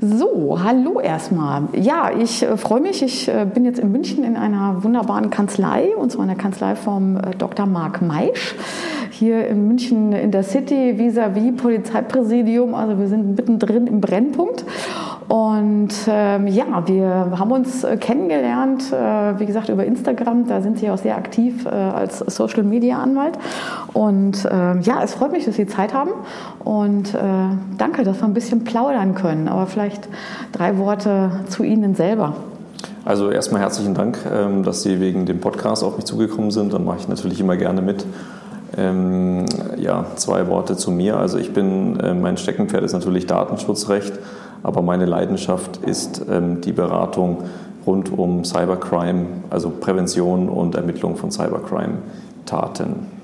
So, hallo erstmal. Ja, ich äh, freue mich. Ich äh, bin jetzt in München in einer wunderbaren Kanzlei, und zwar in der Kanzlei vom äh, Dr. Marc Meisch. Hier in München in der City vis-à-vis -vis Polizeipräsidium. Also wir sind mittendrin im Brennpunkt. Und ähm, ja, wir haben uns äh, kennengelernt, äh, wie gesagt, über Instagram. Da sind Sie auch sehr aktiv äh, als Social Media Anwalt. Und ähm, ja, es freut mich, dass Sie Zeit haben. Und äh, danke, dass wir ein bisschen plaudern können. Aber vielleicht drei Worte zu Ihnen selber. Also erstmal herzlichen Dank, ähm, dass Sie wegen dem Podcast auf mich zugekommen sind. Dann mache ich natürlich immer gerne mit. Ähm, ja, zwei Worte zu mir. Also ich bin, äh, mein Steckenpferd ist natürlich Datenschutzrecht. Aber meine Leidenschaft ist ähm, die Beratung rund um Cybercrime, also Prävention und Ermittlung von Cybercrime-Taten.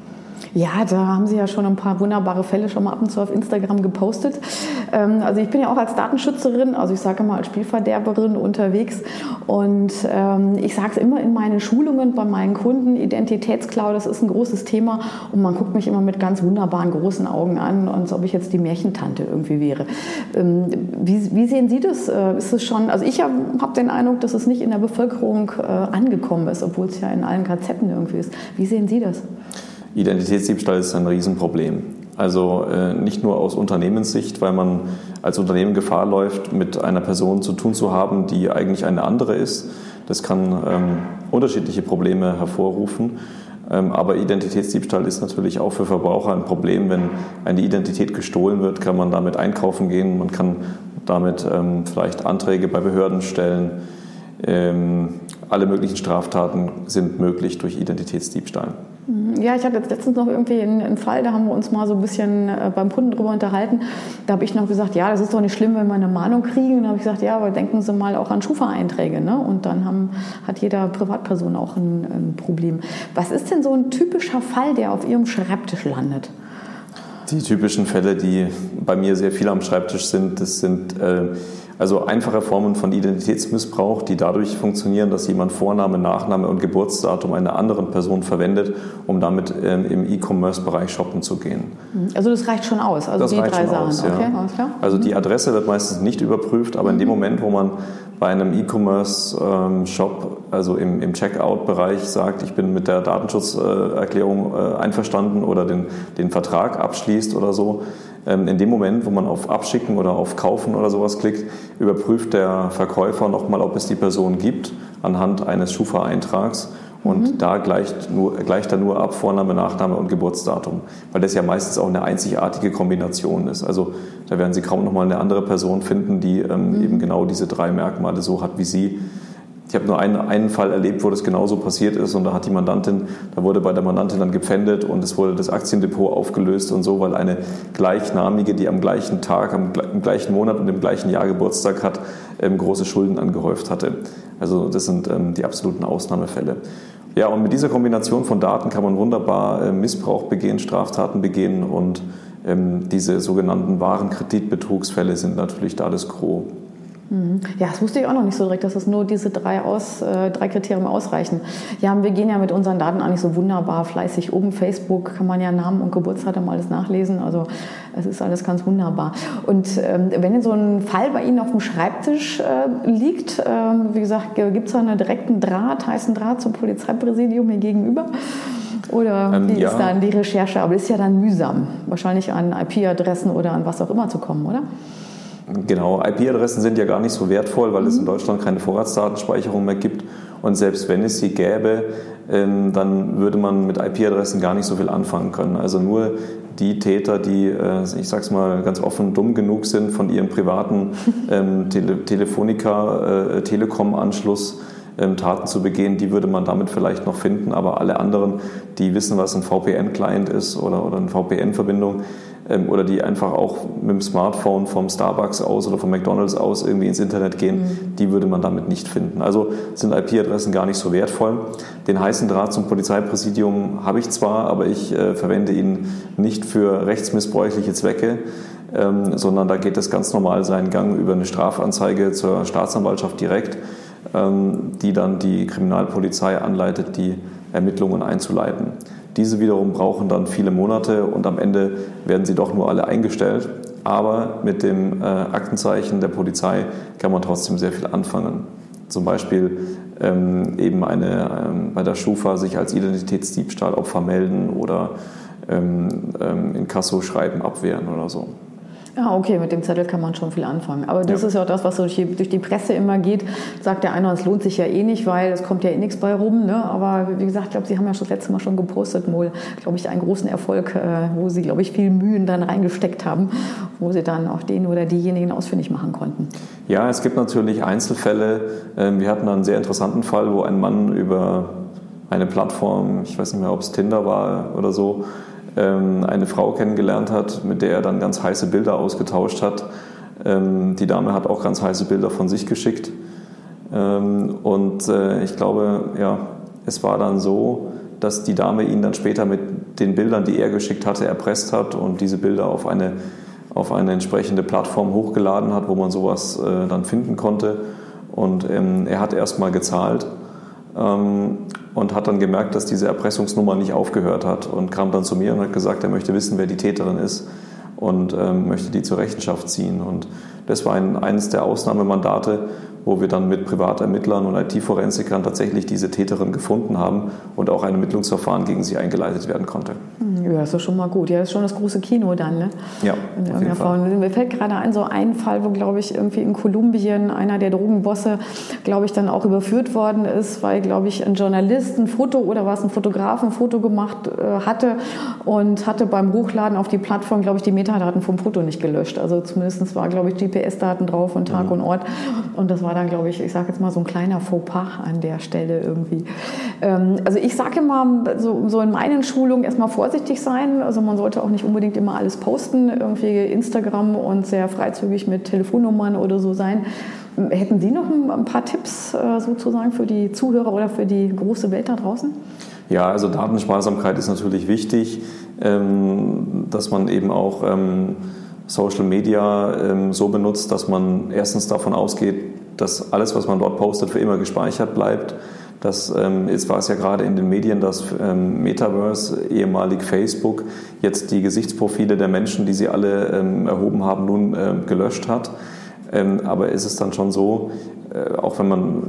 Ja, da haben Sie ja schon ein paar wunderbare Fälle schon mal ab und zu auf Instagram gepostet. Ähm, also ich bin ja auch als Datenschützerin, also ich sage mal als Spielverderberin unterwegs und ähm, ich sage es immer in meinen Schulungen bei meinen Kunden, Identitätsklau, das ist ein großes Thema und man guckt mich immer mit ganz wunderbaren großen Augen an, als ob ich jetzt die Märchentante irgendwie wäre. Ähm, wie, sehen Sie das? Äh, ist es schon, also ich habe hab den Eindruck, dass es nicht in der Bevölkerung äh, angekommen ist, obwohl es ja in allen KZen irgendwie ist. Wie sehen Sie das? Identitätsdiebstahl ist ein Riesenproblem. Also äh, nicht nur aus Unternehmenssicht, weil man als Unternehmen Gefahr läuft, mit einer Person zu tun zu haben, die eigentlich eine andere ist. Das kann ähm, unterschiedliche Probleme hervorrufen. Ähm, aber Identitätsdiebstahl ist natürlich auch für Verbraucher ein Problem. Wenn eine Identität gestohlen wird, kann man damit einkaufen gehen, man kann damit ähm, vielleicht Anträge bei Behörden stellen. Ähm, alle möglichen Straftaten sind möglich durch Identitätsdiebstahl. Ja, ich hatte jetzt letztens noch irgendwie einen, Fall, da haben wir uns mal so ein bisschen äh, beim Kunden drüber unterhalten. Da habe ich noch gesagt, ja, das ist doch nicht schlimm, wenn wir eine Mahnung kriegen. Und da habe ich gesagt, ja, aber denken Sie mal auch an Schufa-Einträge. Ne? Und dann haben, hat jeder Privatperson auch ein, ein Problem. Was ist denn so ein typischer Fall, der auf Ihrem Schreibtisch landet? Die typischen Fälle, die bei mir sehr viel am Schreibtisch sind, das sind äh, also einfache Formen von Identitätsmissbrauch, die dadurch funktionieren, dass jemand Vorname, Nachname und Geburtsdatum einer anderen Person verwendet, um damit ähm, im E-Commerce-Bereich shoppen zu gehen. Mhm. Also das reicht schon aus, also das die drei Sachen. Aus, ja. okay, also die mhm. Adresse wird meistens nicht überprüft, aber in dem mhm. Moment, wo man bei einem E-Commerce-Shop, also im, im Checkout-Bereich sagt, ich bin mit der Datenschutzerklärung äh, einverstanden oder den, den Vertrag abschließt oder so, in dem Moment, wo man auf Abschicken oder auf Kaufen oder sowas klickt, überprüft der Verkäufer nochmal, ob es die Person gibt anhand eines Schufa-Eintrags. Und mhm. da gleicht, nur, gleicht er nur ab Vorname, Nachname und Geburtsdatum, weil das ja meistens auch eine einzigartige Kombination ist. Also da werden Sie kaum nochmal eine andere Person finden, die ähm, mhm. eben genau diese drei Merkmale so hat wie Sie. Ich habe nur einen, einen Fall erlebt, wo das genauso passiert ist und da hat die Mandantin, da wurde bei der Mandantin dann gepfändet und es wurde das Aktiendepot aufgelöst und so, weil eine gleichnamige, die am gleichen Tag, am, im gleichen Monat und im gleichen Jahr Geburtstag hat, ähm, große Schulden angehäuft hatte. Also das sind ähm, die absoluten Ausnahmefälle. Ja, und mit dieser Kombination von Daten kann man wunderbar äh, Missbrauch begehen, Straftaten begehen und ähm, diese sogenannten Warenkreditbetrugsfälle sind natürlich da das Gros. Mhm. Ja, das wusste ich auch noch nicht so direkt, dass es nur diese drei, aus, äh, drei Kriterien ausreichen. Ja, wir gehen ja mit unseren Daten eigentlich so wunderbar fleißig um. Facebook kann man ja Namen und Geburtsdatum alles nachlesen. Also es ist alles ganz wunderbar. Und ähm, wenn so ein Fall bei Ihnen auf dem Schreibtisch äh, liegt, äh, wie gesagt, gibt es da einen direkten Draht, heißen Draht zum Polizeipräsidium hier gegenüber? Oder ähm, wie ja. ist dann die Recherche? Aber ist ja dann mühsam, wahrscheinlich an IP-Adressen oder an was auch immer zu kommen, oder? Genau, IP-Adressen sind ja gar nicht so wertvoll, weil mhm. es in Deutschland keine Vorratsdatenspeicherung mehr gibt. Und selbst wenn es sie gäbe, ähm, dann würde man mit IP-Adressen gar nicht so viel anfangen können. Also nur die Täter, die, äh, ich sag's mal ganz offen, dumm genug sind, von ihrem privaten ähm, Tele Telefonica, äh, Telekom-Anschluss ähm, Taten zu begehen, die würde man damit vielleicht noch finden. Aber alle anderen, die wissen, was ein VPN-Client ist oder, oder eine VPN-Verbindung, oder die einfach auch mit dem Smartphone vom Starbucks aus oder vom McDonalds aus irgendwie ins Internet gehen, mhm. die würde man damit nicht finden. Also sind IP-Adressen gar nicht so wertvoll. Den heißen Draht zum Polizeipräsidium habe ich zwar, aber ich äh, verwende ihn nicht für rechtsmissbräuchliche Zwecke, ähm, sondern da geht es ganz normal seinen Gang über eine Strafanzeige zur Staatsanwaltschaft direkt, ähm, die dann die Kriminalpolizei anleitet, die Ermittlungen einzuleiten. Diese wiederum brauchen dann viele Monate und am Ende werden sie doch nur alle eingestellt. aber mit dem äh, Aktenzeichen der Polizei kann man trotzdem sehr viel anfangen. Zum Beispiel ähm, eben eine, ähm, bei der Schufa sich als Identitätsdiebstahlopfer melden oder ähm, ähm, in Kasso schreiben abwehren oder so. Ja, okay, mit dem Zettel kann man schon viel anfangen. Aber das ja. ist ja auch das, was durch die, durch die, Presse immer geht. Sagt der eine, es lohnt sich ja eh nicht, weil es kommt ja eh nichts bei rum. Ne? Aber wie gesagt, ich glaube, Sie haben ja schon das letzte Mal schon gepostet, wohl, glaube ich, einen großen Erfolg, äh, wo Sie, glaube ich, viel Mühen dann reingesteckt haben, wo Sie dann auch den oder diejenigen ausfindig machen konnten. Ja, es gibt natürlich Einzelfälle. Ähm, wir hatten einen sehr interessanten Fall, wo ein Mann über eine Plattform, ich weiß nicht mehr, ob es Tinder war oder so, eine Frau kennengelernt hat, mit der er dann ganz heiße Bilder ausgetauscht hat. Ähm, die Dame hat auch ganz heiße Bilder von sich geschickt. Ähm, und äh, ich glaube, ja, es war dann so, dass die Dame ihn dann später mit den Bildern, die er geschickt hatte, erpresst hat und diese Bilder auf eine, auf eine entsprechende Plattform hochgeladen hat, wo man sowas äh, dann finden konnte. Und ähm, er hat erst mal gezahlt ähm, und hat dann gemerkt, dass diese Erpressungsnummer nicht aufgehört hat und kam dann zu mir und hat gesagt, er möchte wissen, wer die Täterin ist und ähm, möchte die zur Rechenschaft ziehen. Und das war ein, eines der Ausnahmemandate, wo wir dann mit Privatermittlern und IT-Forensikern tatsächlich diese Täterin gefunden haben und auch ein Ermittlungsverfahren gegen sie eingeleitet werden konnte. Hm, ja, ist doch schon mal gut. Ja, das ist schon das große Kino dann, ne? Ja. Auf jeden Fall. Mir fällt gerade ein, so ein Fall, wo, glaube ich, irgendwie in Kolumbien einer der Drogenbosse, glaube ich, dann auch überführt worden ist, weil, glaube ich, ein Journalist ein Foto oder was, ein Fotograf ein Foto gemacht äh, hatte und hatte beim Hochladen auf die Plattform, glaube ich, die Metadaten vom Foto nicht gelöscht. Also zumindest war, glaube ich, GPS-Daten drauf und Tag mhm. und Ort. Und das war war dann, glaube ich, ich sage jetzt mal so ein kleiner Fauxpas an der Stelle irgendwie. Ähm, also ich sage immer, so, so in meinen Schulungen erstmal vorsichtig sein. Also man sollte auch nicht unbedingt immer alles posten, irgendwie Instagram und sehr freizügig mit Telefonnummern oder so sein. Hätten Sie noch ein, paar Tipps äh, sozusagen für die Zuhörer oder für die große Welt da draußen? Ja, also Datensparsamkeit ist natürlich wichtig, ähm, dass man eben auch ähm, Social Media ähm, so benutzt, dass man erstens davon ausgeht, dass alles, was man dort postet, für immer gespeichert bleibt. Das ähm, jetzt war es ja gerade in den Medien, dass ähm, Metaverse, ehemalig Facebook, jetzt die Gesichtsprofile der Menschen, die sie alle ähm, erhoben haben, nun ähm, gelöscht hat. Ähm, aber ist es dann schon so, äh, auch wenn man,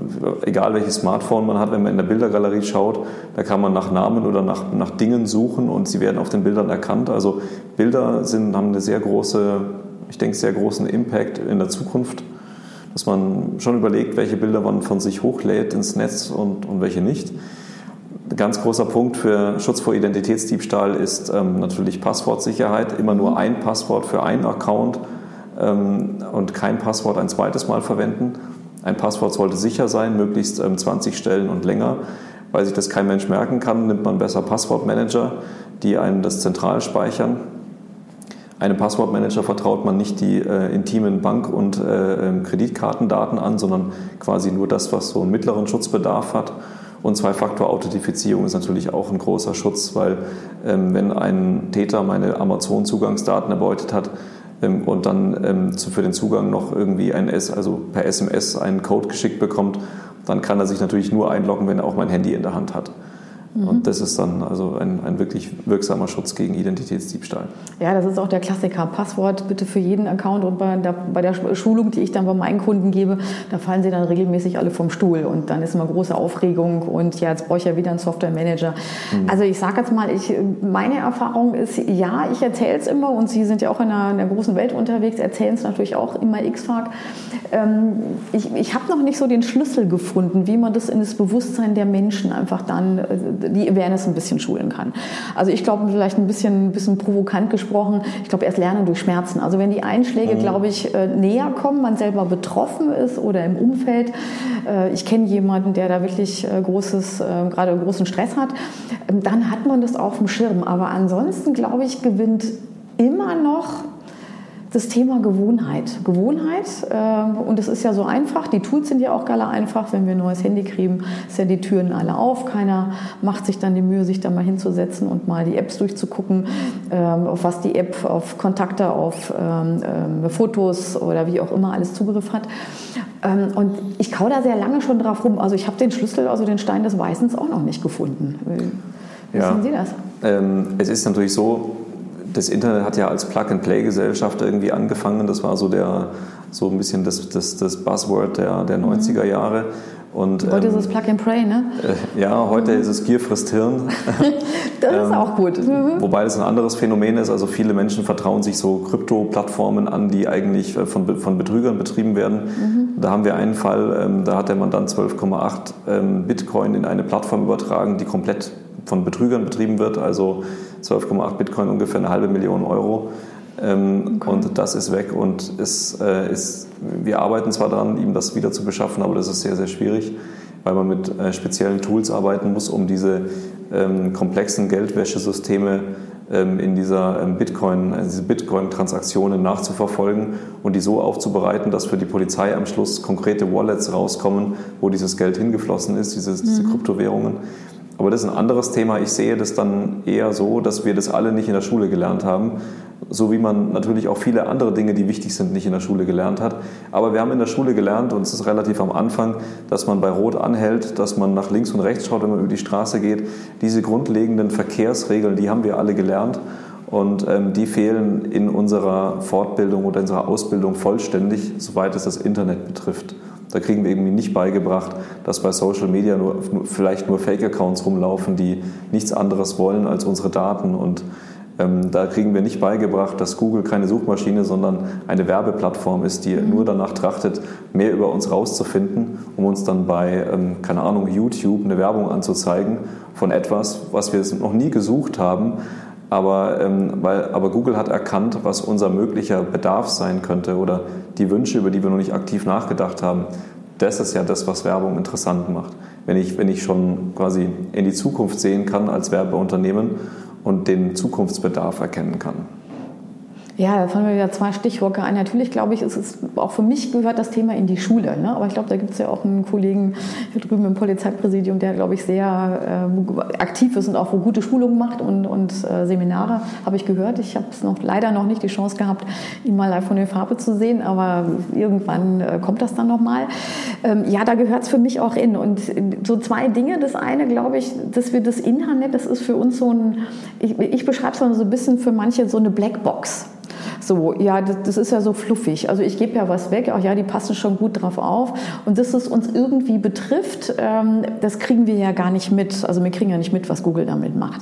egal welches Smartphone man hat, wenn man in der Bildergalerie schaut, da kann man nach Namen oder nach, nach Dingen suchen und sie werden auf den Bildern erkannt. Also Bilder sind, haben eine sehr große, ich denke, sehr großen Impact in der Zukunft dass man schon überlegt, welche Bilder man von sich hochlädt ins Netz und, und welche nicht. Ein ganz großer Punkt für Schutz vor Identitätsdiebstahl ist ähm, natürlich Passwortsicherheit. Immer nur ein Passwort für einen Account ähm, und kein Passwort ein zweites Mal verwenden. Ein Passwort sollte sicher sein, möglichst ähm, 20 Stellen und länger. Weil sich das kein Mensch merken kann, nimmt man besser Passwortmanager, die einen das zentral speichern einem Passwortmanager vertraut man nicht die äh, intimen Bank- und äh, ähm, Kreditkartendaten an, sondern quasi nur das, was so einen mittleren Schutzbedarf hat. Und Zwei-Faktor-Authentifizierung ist natürlich auch ein großer Schutz, weil ähm, wenn ein Täter meine Amazon-Zugangsdaten erbeutet hat ähm, und dann ähm, zu, für den Zugang noch irgendwie ein S, also per SMS einen Code geschickt bekommt, dann kann er sich natürlich nur einloggen, wenn er auch mein Handy in der Hand hat. Mhm. Und das ist dann also ein, ein wirklich wirksamer Schutz gegen Identitätsdiebstahl. Ja, das ist auch der Klassiker. Passwort bitte für jeden Account. Und bei der, bei der Schulung, die ich dann bei meinen Kunden gebe, da fallen sie dann regelmäßig alle vom Stuhl. Und dann ist immer große Aufregung. Und ja, jetzt brauche ich ja wieder einen Software-Manager. Mhm. Also ich sage jetzt mal, ich, meine Erfahrung ist, ja, ich erzähle es immer. Und Sie sind ja auch in einer, in einer großen Welt unterwegs, erzählen es natürlich auch immer x-fach. Ähm, ich ich habe noch nicht so den Schlüssel gefunden, wie man das in das Bewusstsein der Menschen einfach dann äh, die Awareness ein bisschen schulen kann. Also ich glaube, vielleicht ein bisschen, ein bisschen provokant gesprochen, ich glaube, erst lernen durch Schmerzen. Also wenn die Einschläge, mhm. glaube ich, äh, näher kommen, man selber betroffen ist oder im Umfeld, äh, ich kenne jemanden, der da wirklich äh, großes, gerade großen Stress hat, ähm, dann hat man das auf dem Schirm. Aber ansonsten, glaube ich, gewinnt immer noch das Thema Gewohnheit. Gewohnheit, äh, und es ist ja so einfach, die Tools sind ja auch alle einfach. Wenn wir ein neues Handy kriegen, sind ja die Türen alle auf. Keiner macht sich dann die Mühe, sich da mal hinzusetzen und mal die Apps durchzugucken, ähm, auf was die App, auf Kontakte, auf ähm, ähm, Fotos oder wie auch immer alles Zugriff hat. Ähm, und ich kau da sehr lange schon drauf rum. Also ich habe den Schlüssel, also den Stein des Weißens auch noch nicht gefunden. Wie ja. sehen Sie das? Ähm, es ist natürlich so, das Internet hat ja als Plug-and-Play-Gesellschaft irgendwie angefangen. Das war so der so ein bisschen das, das, das Buzzword der, der 90er mhm. Jahre. Und, heute ähm, ist es Plug and Pray, ne? Äh, ja, heute mhm. ist es Gier frisst Hirn. das ähm, ist auch gut. Mhm. Wobei es ein anderes Phänomen ist. Also viele Menschen vertrauen sich so Krypto-Plattformen an, die eigentlich äh, von, von Betrügern betrieben werden. Mhm. Da haben wir einen Fall, ähm, da hat der Mandant 12,8 ähm, Bitcoin in eine Plattform übertragen, die komplett von Betrügern betrieben wird. Also 12,8 Bitcoin ungefähr eine halbe Million Euro. Ähm, okay. Und das ist weg und es äh, ist, wir arbeiten zwar daran, ihm das wieder zu beschaffen, aber das ist sehr, sehr schwierig, weil man mit äh, speziellen Tools arbeiten muss, um diese ähm, komplexen Geldwäschesysteme ähm, in dieser Bitcoin, also diese Bitcoin-Transaktionen nachzuverfolgen und die so aufzubereiten, dass für die Polizei am Schluss konkrete Wallets rauskommen, wo dieses Geld hingeflossen ist, diese, diese mhm. Kryptowährungen. Aber das ist ein anderes Thema. Ich sehe das dann eher so, dass wir das alle nicht in der Schule gelernt haben, so wie man natürlich auch viele andere Dinge, die wichtig sind, nicht in der Schule gelernt hat. Aber wir haben in der Schule gelernt, und es ist relativ am Anfang, dass man bei Rot anhält, dass man nach links und rechts schaut, wenn man über die Straße geht. Diese grundlegenden Verkehrsregeln, die haben wir alle gelernt. Und ähm, die fehlen in unserer Fortbildung oder in unserer Ausbildung vollständig, soweit es das Internet betrifft. Da kriegen wir irgendwie nicht beigebracht, dass bei Social Media nur, vielleicht nur Fake-Accounts rumlaufen, die nichts anderes wollen als unsere Daten und ähm, da kriegen wir nicht beigebracht, dass Google keine Suchmaschine, sondern eine Werbeplattform ist, die mhm. nur danach trachtet, mehr über uns rauszufinden, um uns dann bei, ähm, keine Ahnung, YouTube eine Werbung anzuzeigen von etwas, was wir noch nie gesucht haben. Aber, ähm, weil, aber Google hat erkannt, was unser möglicher Bedarf sein könnte oder die Wünsche, über die wir noch nicht aktiv nachgedacht haben. Das ist ja das, was Werbung interessant macht. Wenn ich, wenn ich schon quasi in die Zukunft sehen kann als Werbeunternehmen und den Zukunftsbedarf erkennen kann. Ja, da fallen mir wieder zwei Stichworte ein. Natürlich glaube ich, ist es auch für mich gehört das Thema in die Schule. Ne? Aber ich glaube, da gibt es ja auch einen Kollegen hier drüben im Polizeipräsidium, der, glaube ich, sehr äh, aktiv ist und auch wo gute Schulungen macht und, und äh, Seminare, habe ich gehört. Ich habe es noch leider noch nicht die Chance gehabt, ihn mal live von der Farbe zu sehen, aber irgendwann äh, kommt das dann nochmal. Ähm, ja, da gehört es für mich auch in. Und so zwei Dinge. Das eine, glaube ich, dass wir das Internet, das ist für uns so ein, ich, ich beschreibe es mal so ein bisschen für manche so eine Blackbox. So, ja, das, das, ist ja so fluffig. Also ich gebe ja was weg, ach ja, die passen schon gut drauf auf. Und dass es uns irgendwie betrifft, ähm, das kriegen wir ja gar nicht mit. Also wir kriegen ja nicht mit, was Google damit macht.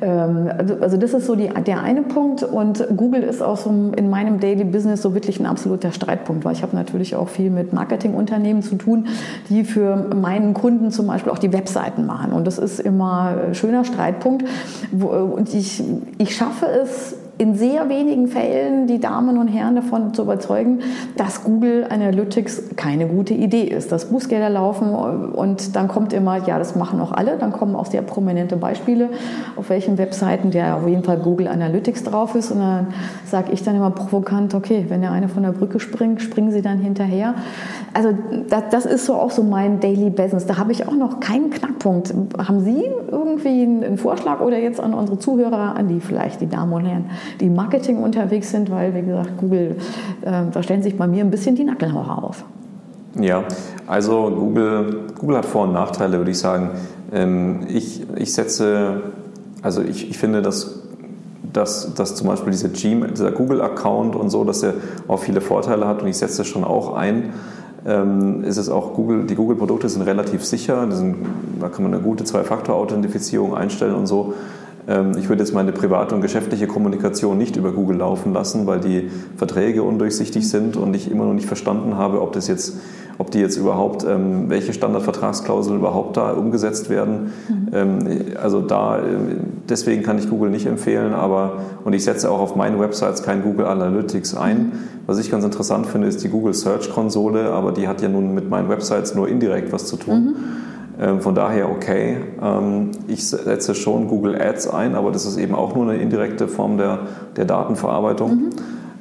Ähm, also, also das ist so die, der eine Punkt und Google ist auch so in meinem Daily Business so wirklich ein absoluter Streitpunkt, weil ich habe natürlich auch viel mit Marketingunternehmen zu tun, die für meinen Kunden zum Beispiel auch die Webseiten machen und das ist immer ein schöner Streitpunkt und ich, ich schaffe es in sehr wenigen Fällen die Damen und Herren davon zu überzeugen, dass Google Analytics keine gute Idee ist, dass Bußgelder laufen und dann kommt immer, ja, das machen auch alle, dann kommen auch sehr prominente Beispiele, auf welchen Webseiten der auf jeden Fall Google Analytics drauf ist und dann sage ich dann immer provokant, okay, wenn der eine von der Brücke springt, springen sie dann hinterher. Also das, das ist so auch so mein Daily Business. Da habe ich auch noch keinen Knackpunkt. Haben Sie irgendwie einen Vorschlag oder jetzt an unsere Zuhörer, an die vielleicht die Damen und Herren, die im Marketing unterwegs sind, weil, wie gesagt, Google, äh, da stellen sich bei mir ein bisschen die Nackenhauer auf. Ja, also Google, Google hat Vor- und Nachteile, würde ich sagen. Ähm, ich, ich setze, also ich, ich finde, dass dass, dass zum Beispiel diese Gmail, dieser Google-Account und so, dass er auch viele Vorteile hat und ich setze das schon auch ein. Ähm, ist es auch Google, die Google-Produkte sind relativ sicher, sind, da kann man eine gute Zwei-Faktor-Authentifizierung einstellen und so. Ähm, ich würde jetzt meine private und geschäftliche Kommunikation nicht über Google laufen lassen, weil die Verträge undurchsichtig sind und ich immer noch nicht verstanden habe, ob das jetzt, ob die jetzt überhaupt, ähm, welche Standardvertragsklauseln überhaupt da umgesetzt werden. Mhm. Also da, deswegen kann ich Google nicht empfehlen, aber und ich setze auch auf meinen Websites kein Google Analytics ein. Mhm. Was ich ganz interessant finde, ist die Google Search Konsole, aber die hat ja nun mit meinen Websites nur indirekt was zu tun. Mhm. Ähm, von daher okay. Ähm, ich setze schon Google Ads ein, aber das ist eben auch nur eine indirekte Form der, der Datenverarbeitung. Mhm.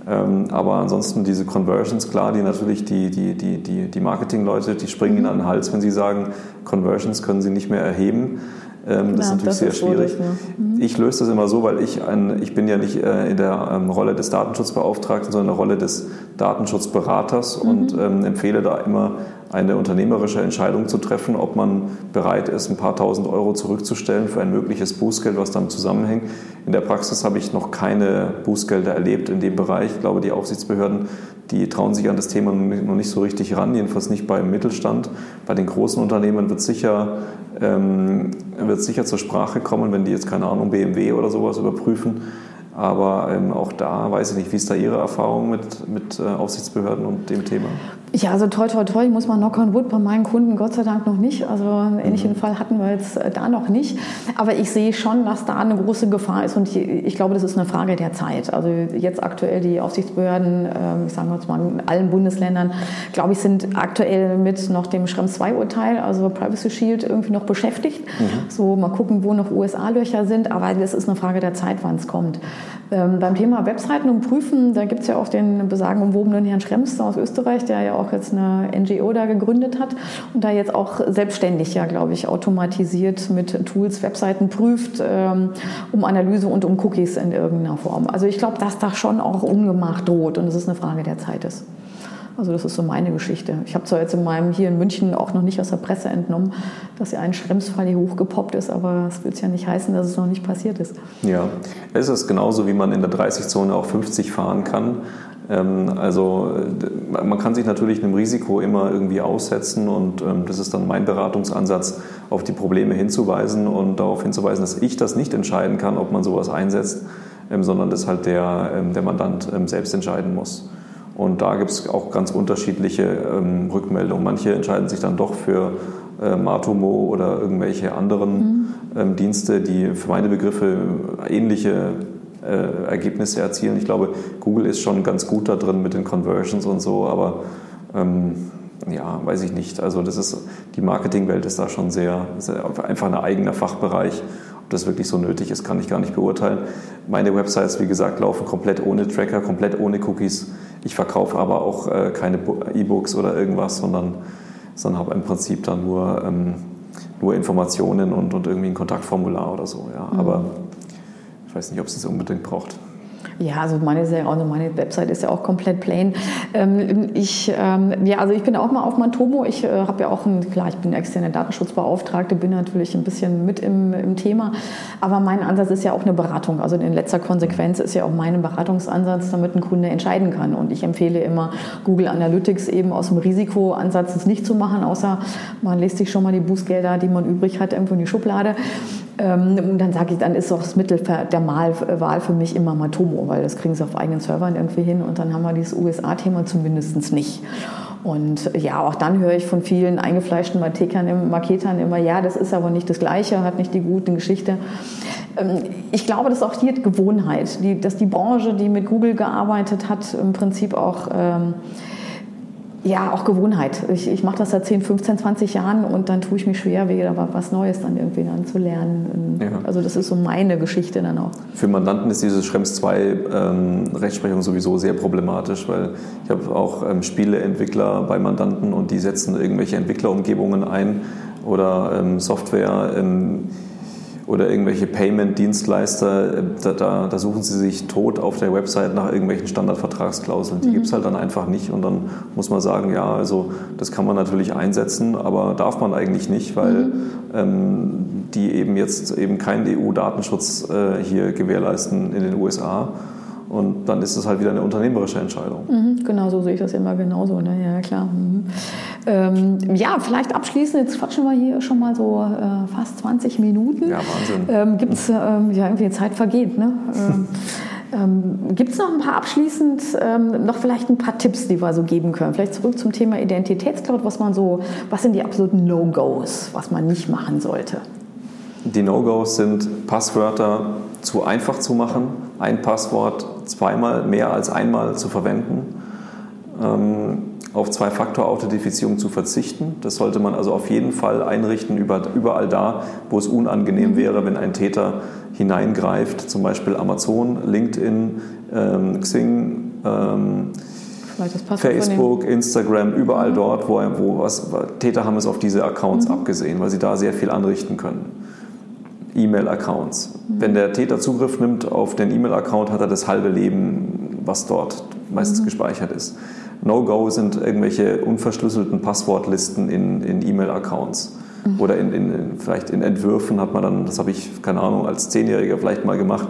Ähm, aber ansonsten diese Conversions, klar, die natürlich die, die, die, die, die Marketingleute, die springen ihnen an den Hals, wenn sie sagen, Conversions können sie nicht mehr erheben. Ähm, das ist natürlich das sehr ist schwierig. Mhm. Ich löse das immer so, weil ich ein, ich bin ja nicht äh, in der ähm, Rolle des Datenschutzbeauftragten, sondern in der Rolle des, Datenschutzberaters mhm. und ähm, empfehle da immer eine unternehmerische Entscheidung zu treffen, ob man bereit ist, ein paar tausend Euro zurückzustellen für ein mögliches Bußgeld, was damit zusammenhängt. In der Praxis habe ich noch keine Bußgelder erlebt in dem Bereich. Ich glaube, die Aufsichtsbehörden, die trauen sich an das Thema noch nicht so richtig ran, jedenfalls nicht beim Mittelstand. Bei den großen Unternehmen wird sicher, ähm, wird sicher zur Sprache kommen, wenn die jetzt, keine Ahnung, BMW oder sowas überprüfen aber ähm, auch da weiß ich nicht, wie ist da Ihre Erfahrung mit, mit äh, Aufsichtsbehörden und dem Thema? Ja, also toll, toll, toll. Ich muss mal knock on wood bei meinen Kunden Gott sei Dank noch nicht. Also einen ähnlichen mhm. Fall hatten wir jetzt äh, da noch nicht. Aber ich sehe schon, dass da eine große Gefahr ist und ich, glaube, das ist eine Frage der Zeit. Also jetzt aktuell die Aufsichtsbehörden, äh, ich sage jetzt mal in allen Bundesländern, glaube ich, sind aktuell mit noch dem Schrems 2 Urteil, also Privacy Shield, irgendwie noch beschäftigt. Mhm. So mal gucken, wo noch USA-Löcher sind. Aber es ist eine Frage der Zeit, wann es kommt. Ähm, beim Thema Webseiten und Prüfen, da gibt es ja auch den besagenumwobenen Herrn Schrems aus Österreich, der ja auch jetzt eine NGO da gegründet hat und da jetzt auch selbstständig, ja, glaube ich, automatisiert mit Tools Webseiten prüft, ähm, um Analyse und um Cookies in irgendeiner Form. Also ich glaube, dass da schon auch Ungemach droht und es ist eine Frage der Zeit ist. Also das ist so meine Geschichte. Ich habe zwar jetzt in meinem hier in München auch noch nicht aus der Presse entnommen, dass ja ein Schremsfall hier hochgepoppt ist, aber das will ja nicht heißen, dass es noch nicht passiert ist. Ja, es ist genauso, wie man in der 30-Zone auch 50 fahren kann. Ähm, also man kann sich natürlich einem Risiko immer irgendwie aussetzen und ähm, das ist dann mein Beratungsansatz, auf die Probleme hinzuweisen und darauf hinzuweisen, dass ich das nicht entscheiden kann, ob man sowas einsetzt, ähm, sondern das halt der, der Mandant selbst entscheiden muss. Und da gibt es auch ganz unterschiedliche ähm, Rückmeldungen. Manche entscheiden sich dann doch für äh, Matomo oder irgendwelche anderen mhm. ähm, Dienste, die für meine Begriffe ähnliche äh, Ergebnisse erzielen. Ich glaube, Google ist schon ganz gut da drin mit den Conversions und so, aber ähm, ja, weiß ich nicht. Also das ist, die Marketingwelt ist da schon sehr, sehr einfach ein eigener Fachbereich. Ob das wirklich so nötig ist, kann ich gar nicht beurteilen. Meine Websites, wie gesagt, laufen komplett ohne Tracker, komplett ohne Cookies. Ich verkaufe aber auch äh, keine E-Books oder irgendwas, sondern, sondern habe im Prinzip dann nur, ähm, nur Informationen und, und irgendwie ein Kontaktformular oder so. Ja. Mhm. Aber ich weiß nicht, ob es das unbedingt braucht. Ja, also meine, also meine Website ist ja auch komplett plain. Ähm, ich, ähm, ja, also ich bin auch mal auf Mantomo. Ich äh, habe ja auch, ein, klar, ich bin externe Datenschutzbeauftragte, bin natürlich ein bisschen mit im, im Thema. Aber mein Ansatz ist ja auch eine Beratung. Also in letzter Konsequenz ist ja auch mein Beratungsansatz, damit ein Kunde entscheiden kann. Und ich empfehle immer, Google Analytics eben aus dem Risikoansatz nicht zu machen, außer man lässt sich schon mal die Bußgelder, die man übrig hat, irgendwo in die Schublade. Ähm, und dann sage ich, dann ist doch das Mittel der Wahl für mich immer Matomo, weil das kriegen sie auf eigenen Servern irgendwie hin und dann haben wir dieses USA-Thema zumindest nicht. Und ja, auch dann höre ich von vielen eingefleischten Marketern immer, ja, das ist aber nicht das Gleiche, hat nicht die gute Geschichte. Ähm, ich glaube, das ist auch hier Gewohnheit, dass die Branche, die mit Google gearbeitet hat, im Prinzip auch ähm, ja, auch Gewohnheit. Ich, ich mache das seit 10, 15, 20 Jahren und dann tue ich mich schwer, wieder was Neues dann irgendwie dann zu lernen. Ja. Also das ist so meine Geschichte dann auch. Für Mandanten ist diese Schrems 2 ähm, Rechtsprechung sowieso sehr problematisch, weil ich habe auch ähm, Spieleentwickler bei Mandanten und die setzen irgendwelche Entwicklerumgebungen ein oder ähm, Software ähm, oder irgendwelche Payment-Dienstleister, äh, da, da, da, suchen sie sich tot auf der Website nach irgendwelchen Standardvertragsklauseln. Die mhm. gibt es halt dann einfach nicht und dann muss man sagen, ja, also das kann man natürlich einsetzen, aber darf man eigentlich nicht, weil mhm. ähm, die eben jetzt eben keinen EU-Datenschutz äh, hier gewährleisten in den USA. Und dann ist es halt wieder eine unternehmerische Entscheidung. Mhm, genau, so sehe ich das immer genauso. Ne? Ja, klar. Mhm. Ähm, ja, vielleicht abschließend, jetzt quatschen wir hier schon mal so äh, fast 20 Minuten. Ja, Wahnsinn. Ähm, Gibt es, ähm, ja, irgendwie Zeit vergeht, ne? Ähm, ähm, Gibt es noch ein paar abschließend, ähm, noch vielleicht ein paar Tipps, die wir so geben können? Vielleicht zurück zum Thema Identitätscloud, was man so, was sind die absoluten No-Gos, was man nicht machen sollte? Die No-Gos sind Passwörter zu einfach zu machen, ein Passwort zweimal mehr als einmal zu verwenden, ähm, auf Zwei-Faktor-Authentifizierung zu verzichten. Das sollte man also auf jeden Fall einrichten, überall da, wo es unangenehm mhm. wäre, wenn ein Täter hineingreift, zum Beispiel Amazon, LinkedIn, ähm, Xing, ähm, Facebook, Instagram, überall mhm. dort, wo, wo was, Täter haben es auf diese Accounts mhm. abgesehen, weil sie da sehr viel anrichten können. E-Mail-Accounts. Mhm. Wenn der Täter Zugriff nimmt auf den E-Mail-Account, hat er das halbe Leben, was dort meistens mhm. gespeichert ist. No-Go sind irgendwelche unverschlüsselten Passwortlisten in, in E-Mail-Accounts. Mhm. Oder in, in, vielleicht in Entwürfen hat man dann, das habe ich, keine Ahnung, als Zehnjähriger vielleicht mal gemacht,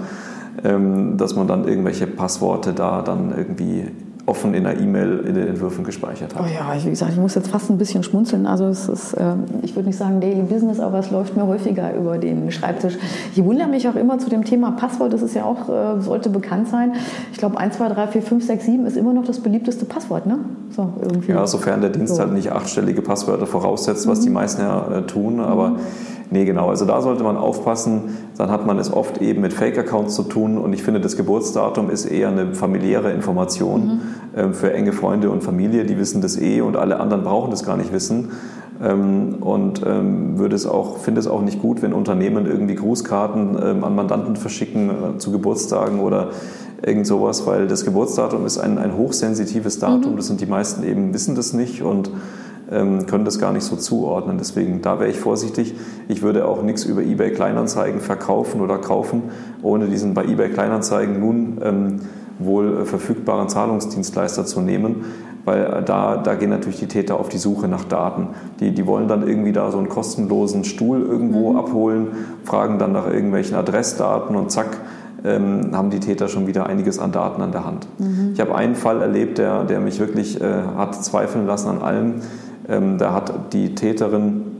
ähm, dass man dann irgendwelche Passworte da dann irgendwie offen in der E-Mail in den Entwürfen gespeichert hat. Oh ja, wie gesagt, ich muss jetzt fast ein bisschen schmunzeln. Also es ist, äh, ich würde nicht sagen Daily Business, aber es läuft mir häufiger über den Schreibtisch. Ich wundere mich auch immer zu dem Thema Passwort. Das ist ja auch, äh, sollte bekannt sein. Ich glaube, 1, 2, 3, 4, 5, 6, 7 ist immer noch das beliebteste Passwort, ne? So, irgendwie. Ja, sofern der Dienst so. halt nicht achtstellige Passwörter voraussetzt, was mhm. die meisten ja äh, tun. Aber mhm Nee, genau. Also da sollte man aufpassen. Dann hat man es oft eben mit Fake-Accounts zu tun. Und ich finde, das Geburtsdatum ist eher eine familiäre Information mhm. ähm, für enge Freunde und Familie. Die wissen das eh und alle anderen brauchen das gar nicht wissen. Ähm, und ähm, würde es auch, finde es auch nicht gut, wenn Unternehmen irgendwie Grußkarten an Mandanten verschicken äh, zu Geburtstagen oder irgend sowas, weil das Geburtsdatum ist ein, ein hochsensitives Datum. Mhm. Das sind die meisten eben, wissen das nicht und können das gar nicht so zuordnen. Deswegen, da wäre ich vorsichtig. Ich würde auch nichts über eBay Kleinanzeigen verkaufen oder kaufen, ohne diesen bei eBay Kleinanzeigen nun ähm, wohl verfügbaren Zahlungsdienstleister zu nehmen, weil da, da gehen natürlich die Täter auf die Suche nach Daten. Die, die wollen dann irgendwie da so einen kostenlosen Stuhl irgendwo mhm. abholen, fragen dann nach irgendwelchen Adressdaten und zack, ähm, haben die Täter schon wieder einiges an Daten an der Hand. Mhm. Ich habe einen Fall erlebt, der, der mich wirklich äh, hat zweifeln lassen an allem. Ähm, da hat die Täterin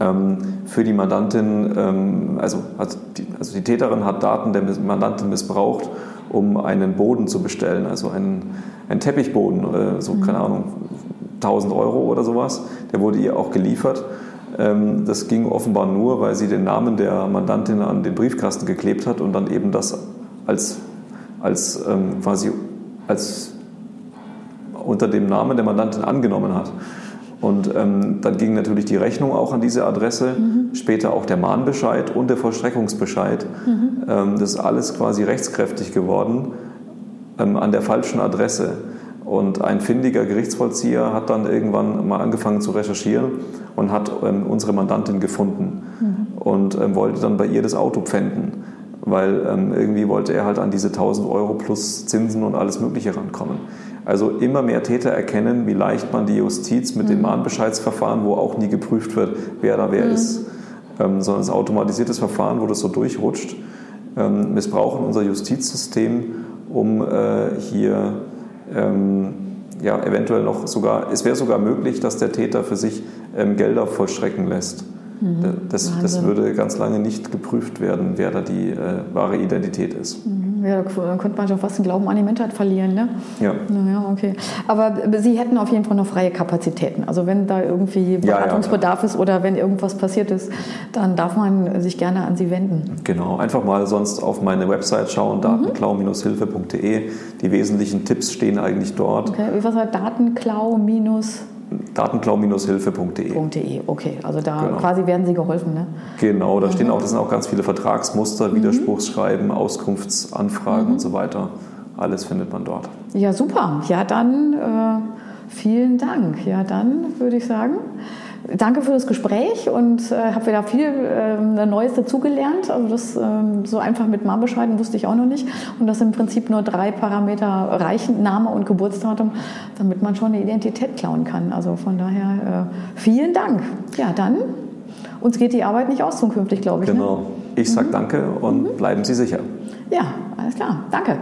ähm, für die Mandantin, ähm, also, die, also die Täterin hat Daten der Mandantin missbraucht, um einen Boden zu bestellen, also einen, einen Teppichboden, äh, so mhm. keine Ahnung, 1000 Euro oder sowas. Der wurde ihr auch geliefert. Ähm, das ging offenbar nur, weil sie den Namen der Mandantin an den Briefkasten geklebt hat und dann eben das als, als quasi als unter dem Namen der Mandantin angenommen hat. Und ähm, dann ging natürlich die Rechnung auch an diese Adresse, mhm. später auch der Mahnbescheid und der Vollstreckungsbescheid. Mhm. Ähm, das ist alles quasi rechtskräftig geworden ähm, an der falschen Adresse. Und ein findiger Gerichtsvollzieher hat dann irgendwann mal angefangen zu recherchieren und hat ähm, unsere Mandantin gefunden mhm. und ähm, wollte dann bei ihr das Auto pfänden, weil ähm, irgendwie wollte er halt an diese 1000 Euro plus Zinsen und alles Mögliche rankommen. Also immer mehr Täter erkennen, wie leicht man die Justiz mit mhm. den Mahnbescheidsverfahren, wo auch nie geprüft wird, wer da wer mhm. ist, ähm, sondern es ist ein automatisiertes Verfahren, wo das so durchrutscht, ähm, missbrauchen unser Justizsystem, um äh, hier ähm, ja, eventuell noch sogar, es wäre sogar möglich, dass der Täter für sich ähm, Gelder vollstrecken lässt. Mhm. Das, das, würde ganz lange nicht geprüft werden, wer da die äh, wahre Identität ist. Mhm. Ja, dann könnte man schon fast den Glauben an die Menschheit verlieren, ne? Ja. Naja, okay. Aber Sie hätten auf jeden Fall noch freie Kapazitäten. Also wenn da irgendwie Beratungsbedarf ja, ja, ist oder wenn irgendwas passiert ist, dann darf man sich gerne an Sie wenden. Genau, einfach mal sonst auf meine Website schauen, datenklau-hilfe.de. Die wesentlichen Tipps stehen eigentlich dort. Okay, was heißt Datenklau- datenklau-hilfe.de. okay. Also da genau. quasi werden Sie geholfen, ne? Genau, da mhm. stehen auch, das sind auch ganz viele Vertragsmuster, mhm. Widerspruchsschreiben, Auskunftsanfragen mhm. und so weiter. Alles findet man dort. Ja, super. Ja, dann äh, vielen Dank. Ja, dann würde ich sagen, danke für das Gespräch und äh, habe wieder viel äh, Neues dazugelernt. Also das äh, so einfach mit Mahnbescheiden wusste ich auch noch nicht. Und das im Prinzip nur drei Parameter reichen, Name und Geburtsdatum, damit man schon eine Identität klauen kann. Also von daher äh, vielen Dank. Ja, dann uns geht die Arbeit nicht aus zukünftig, glaube ich. Ne? Genau. Ne? Ich sage mhm. danke und mhm. bleiben Sie sicher. Ja, alles klar. Danke.